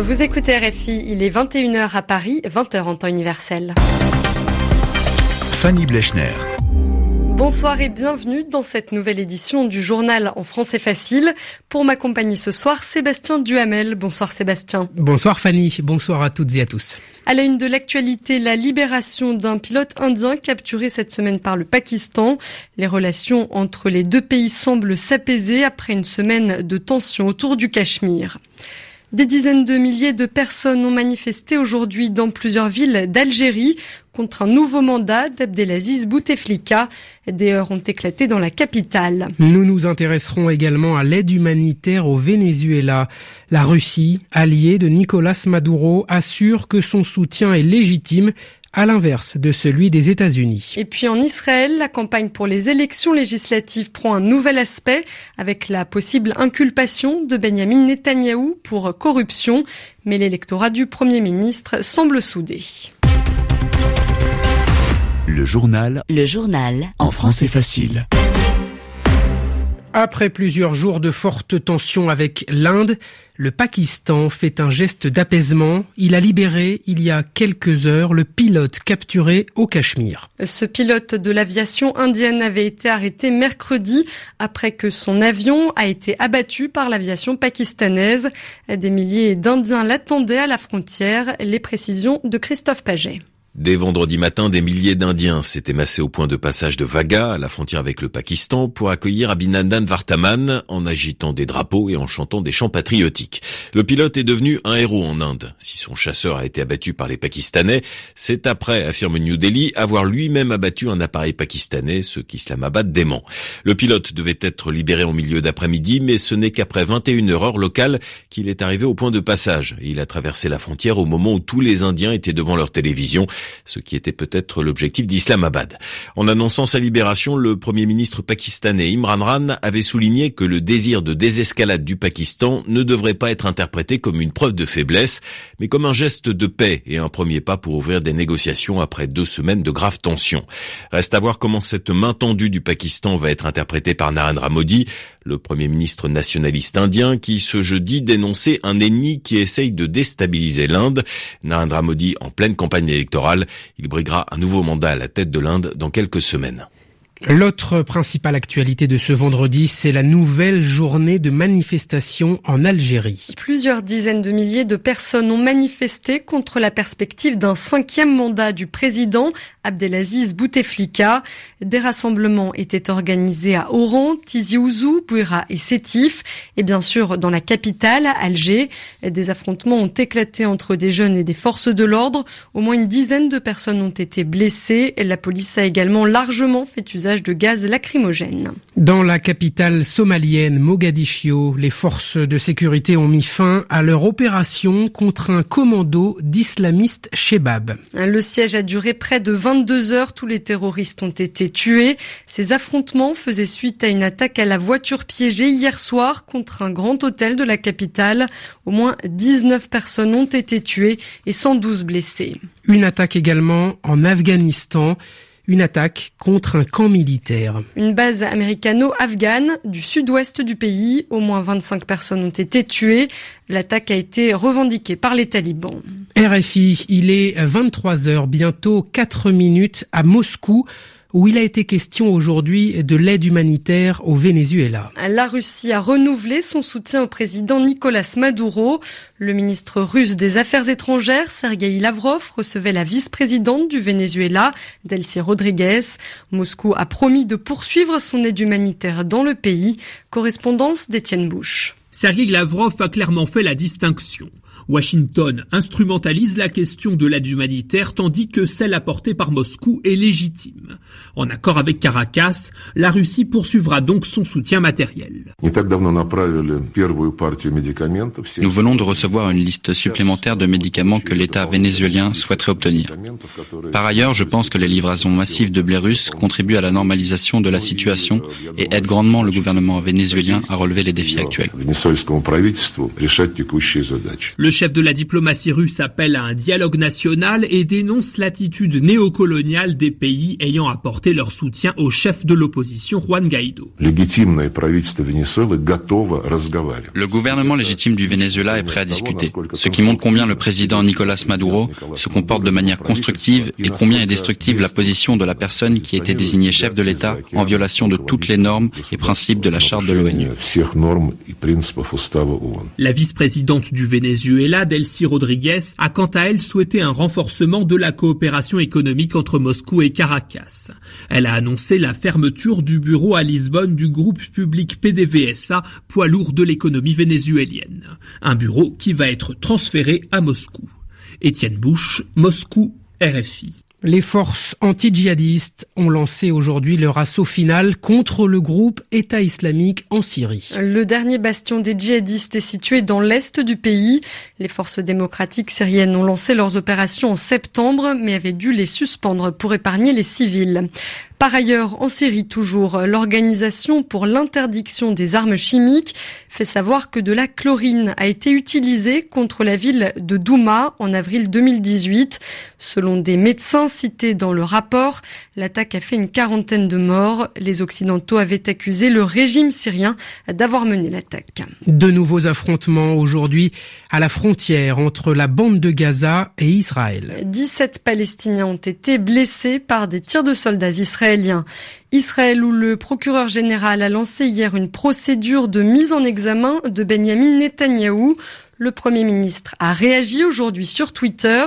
Vous écoutez RFI, il est 21h à Paris, 20h en temps universel. Fanny Blechner. Bonsoir et bienvenue dans cette nouvelle édition du journal en français facile. Pour m'accompagner ce soir, Sébastien Duhamel. Bonsoir Sébastien. Bonsoir Fanny, bonsoir à toutes et à tous. À la une de l'actualité, la libération d'un pilote indien capturé cette semaine par le Pakistan. Les relations entre les deux pays semblent s'apaiser après une semaine de tensions autour du Cachemire. Des dizaines de milliers de personnes ont manifesté aujourd'hui dans plusieurs villes d'Algérie contre un nouveau mandat d'Abdelaziz Bouteflika. Des heures ont éclaté dans la capitale. Nous nous intéresserons également à l'aide humanitaire au Venezuela. La Russie, alliée de Nicolas Maduro, assure que son soutien est légitime à l'inverse de celui des États-Unis. Et puis en Israël, la campagne pour les élections législatives prend un nouvel aspect avec la possible inculpation de Benjamin Netanyahou pour corruption, mais l'électorat du Premier ministre semble soudé. Le journal. Le journal. En français facile. Après plusieurs jours de fortes tensions avec l'Inde, le Pakistan fait un geste d'apaisement. Il a libéré, il y a quelques heures, le pilote capturé au Cachemire. Ce pilote de l'aviation indienne avait été arrêté mercredi après que son avion a été abattu par l'aviation pakistanaise. Des milliers d'Indiens l'attendaient à la frontière. Les précisions de Christophe Paget. Dès vendredi matin, des milliers d'Indiens s'étaient massés au point de passage de Vaga, à la frontière avec le Pakistan, pour accueillir Abhinandan Vartaman en agitant des drapeaux et en chantant des chants patriotiques. Le pilote est devenu un héros en Inde. Si son chasseur a été abattu par les Pakistanais, c'est après, affirme New Delhi, avoir lui-même abattu un appareil pakistanais, ce qu'Islamabad dément. Le pilote devait être libéré en milieu d'après-midi, mais ce n'est qu'après 21 heures locales qu'il est arrivé au point de passage. Il a traversé la frontière au moment où tous les Indiens étaient devant leur télévision ce qui était peut-être l'objectif d'Islamabad. En annonçant sa libération, le Premier ministre pakistanais Imran Khan avait souligné que le désir de désescalade du Pakistan ne devrait pas être interprété comme une preuve de faiblesse, mais comme un geste de paix et un premier pas pour ouvrir des négociations après deux semaines de graves tensions. Reste à voir comment cette main tendue du Pakistan va être interprétée par Narendra Modi, le Premier ministre nationaliste indien qui ce jeudi dénonçait un ennemi qui essaye de déstabiliser l'Inde. Narendra Modi en pleine campagne électorale, il briguera un nouveau mandat à la tête de l'Inde dans quelques semaines. L'autre principale actualité de ce vendredi, c'est la nouvelle journée de manifestation en Algérie. Plusieurs dizaines de milliers de personnes ont manifesté contre la perspective d'un cinquième mandat du président Abdelaziz Bouteflika. Des rassemblements étaient organisés à Oran, Tizi Ouzou, Bouira et Sétif, et bien sûr dans la capitale, Alger. Des affrontements ont éclaté entre des jeunes et des forces de l'ordre. Au moins une dizaine de personnes ont été blessées. La police a également largement fait usage de gaz lacrymogène. Dans la capitale somalienne, Mogadiscio, les forces de sécurité ont mis fin à leur opération contre un commando d'islamistes Shebab. Le siège a duré près de 22 heures. Tous les terroristes ont été tués. Ces affrontements faisaient suite à une attaque à la voiture piégée hier soir contre un grand hôtel de la capitale. Au moins 19 personnes ont été tuées et 112 blessées. Une attaque également en Afghanistan une attaque contre un camp militaire. Une base américano-afghane du sud-ouest du pays. Au moins 25 personnes ont été tuées. L'attaque a été revendiquée par les talibans. RFI, il est 23 heures, bientôt 4 minutes à Moscou où il a été question aujourd'hui de l'aide humanitaire au Venezuela. La Russie a renouvelé son soutien au président Nicolas Maduro. Le ministre russe des Affaires étrangères, Sergei Lavrov, recevait la vice-présidente du Venezuela, Delcy Rodriguez. Moscou a promis de poursuivre son aide humanitaire dans le pays. Correspondance d'Étienne Bouche. Sergei Lavrov a clairement fait la distinction. Washington instrumentalise la question de l'aide humanitaire tandis que celle apportée par Moscou est légitime. En accord avec Caracas, la Russie poursuivra donc son soutien matériel. Nous venons de recevoir une liste supplémentaire de médicaments que l'État vénézuélien souhaiterait obtenir. Par ailleurs, je pense que les livraisons massives de blé russe contribuent à la normalisation de la situation et aident grandement le gouvernement vénézuélien à relever les défis actuels. Le chef de la diplomatie russe appelle à un dialogue national et dénonce l'attitude néocoloniale des pays ayant apporté leur soutien au chef de l'opposition Juan Guaido. Le gouvernement légitime du Venezuela est prêt à discuter, ce qui montre combien le président Nicolas Maduro se comporte de manière constructive et combien est destructive la position de la personne qui a été désignée chef de l'État en violation de toutes les normes et principes de la charte de l'ONU. La vice-présidente du Venezuela, Delcy Rodriguez, a quant à elle souhaité un renforcement de la coopération économique entre Moscou et Caracas. Elle a annoncé la fermeture du bureau à Lisbonne du groupe public PDVSA, poids lourd de l'économie vénézuélienne. Un bureau qui va être transféré à Moscou. Étienne Bouche, Moscou, RFI. Les forces anti-djihadistes ont lancé aujourd'hui leur assaut final contre le groupe État islamique en Syrie. Le dernier bastion des djihadistes est situé dans l'est du pays. Les forces démocratiques syriennes ont lancé leurs opérations en septembre mais avaient dû les suspendre pour épargner les civils. Par ailleurs, en Syrie toujours, l'Organisation pour l'interdiction des armes chimiques fait savoir que de la chlorine a été utilisée contre la ville de Douma en avril 2018. Selon des médecins cités dans le rapport, l'attaque a fait une quarantaine de morts. Les Occidentaux avaient accusé le régime syrien d'avoir mené l'attaque. De nouveaux affrontements aujourd'hui à la frontière entre la bande de Gaza et Israël. 17 Palestiniens ont été blessés par des tirs de soldats israéliens Israël où le procureur général a lancé hier une procédure de mise en examen de Benjamin Netanyahou. Le Premier ministre a réagi aujourd'hui sur Twitter.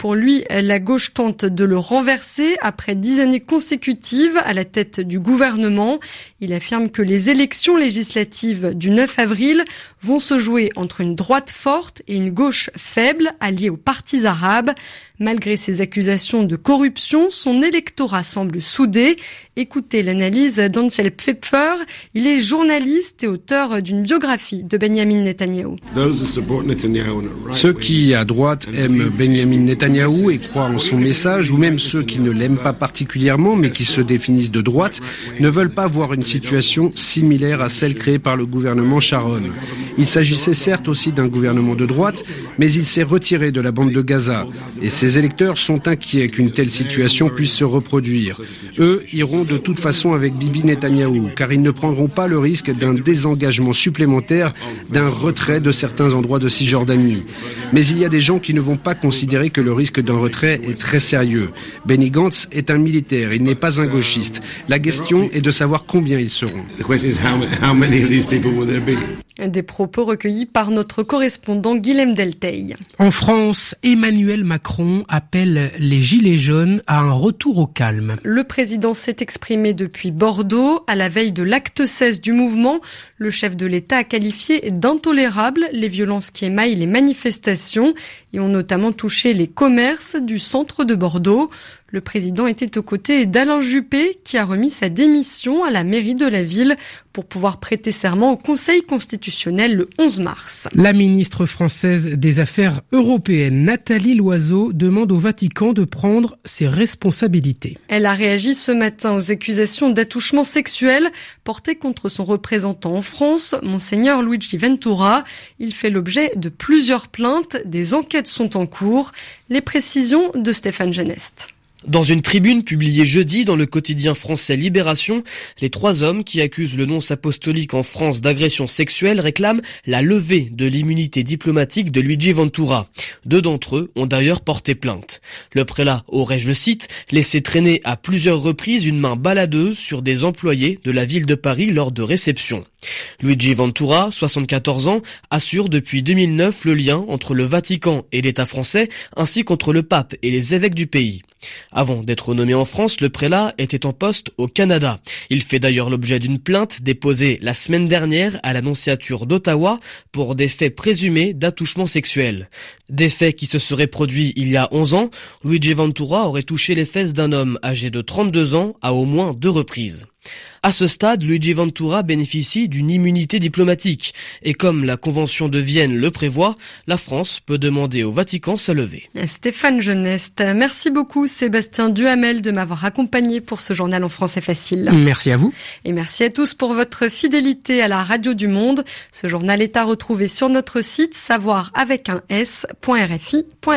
Pour lui, la gauche tente de le renverser après dix années consécutives à la tête du gouvernement. Il affirme que les élections législatives du 9 avril vont se jouer entre une droite forte et une gauche faible alliée aux partis arabes. Malgré ses accusations de corruption, son électorat semble soudé. Écoutez l'analyse d'Angel Pfeffer. Il est journaliste et auteur d'une biographie de Benjamin Netanyahu. Ceux qui, à droite, aiment Benjamin Netanyahu et croient en son message, ou même ceux qui ne l'aiment pas particulièrement mais qui se définissent de droite, ne veulent pas voir une situation similaire à celle créée par le gouvernement Sharon. Il s'agissait certes aussi d'un gouvernement de droite, mais il s'est retiré de la bande de Gaza. Et ses électeurs sont inquiets qu'une telle situation puisse se reproduire. Eux iront de toute façon avec Bibi Netanyahou, car ils ne prendront pas le risque d'un désengagement supplémentaire, d'un retrait de certains endroits de Cisjordanie. Mais il y a des gens qui ne vont pas considérer que le risque d'un retrait est très sérieux. Benny Gantz est un militaire, il n'est pas un gauchiste. La question est de savoir combien ils seront. Des propos recueillis par notre correspondant Guilhem Delteil. En France, Emmanuel Macron appelle les Gilets jaunes à un retour au calme. Le président s'est exprimé depuis Bordeaux. À la veille de l'acte 16 du mouvement, le chef de l'État a qualifié d'intolérables les violences qui émaillent les manifestations et ont notamment touché les commerces du centre de Bordeaux. Le président était aux côtés d'Alain Juppé qui a remis sa démission à la mairie de la ville pour pouvoir prêter serment au Conseil constitutionnel le 11 mars. La ministre française des Affaires européennes, Nathalie Loiseau, demande au Vatican de prendre ses responsabilités. Elle a réagi ce matin aux accusations d'attouchement sexuel portées contre son représentant en France, monseigneur Luigi Ventura. Il fait l'objet de plusieurs plaintes, des enquêtes sont en cours. Les précisions de Stéphane Genest. Dans une tribune publiée jeudi dans le quotidien français Libération, les trois hommes qui accusent le nonce apostolique en France d'agression sexuelle réclament la levée de l'immunité diplomatique de Luigi Ventura. Deux d'entre eux ont d'ailleurs porté plainte. Le prélat aurait, je cite, laissé traîner à plusieurs reprises une main baladeuse sur des employés de la ville de Paris lors de réceptions. Luigi Ventura, 74 ans, assure depuis 2009 le lien entre le Vatican et l'État français, ainsi qu'entre le pape et les évêques du pays. Avant d'être nommé en France, le prélat était en poste au Canada. Il fait d'ailleurs l'objet d'une plainte déposée la semaine dernière à l'annonciature d'Ottawa pour des faits présumés d'attouchement sexuel. Des faits qui se seraient produits il y a 11 ans, Luigi Ventura aurait touché les fesses d'un homme âgé de 32 ans à au moins deux reprises. À ce stade, Luigi Ventura bénéficie d'une immunité diplomatique et comme la Convention de Vienne le prévoit, la France peut demander au Vatican sa levée. Stéphane Geneste, merci beaucoup Sébastien Duhamel de m'avoir accompagné pour ce journal en français facile. Merci à vous. Et merci à tous pour votre fidélité à la radio du monde. Ce journal est à retrouver sur notre site savoir avec un s.rfi.fr.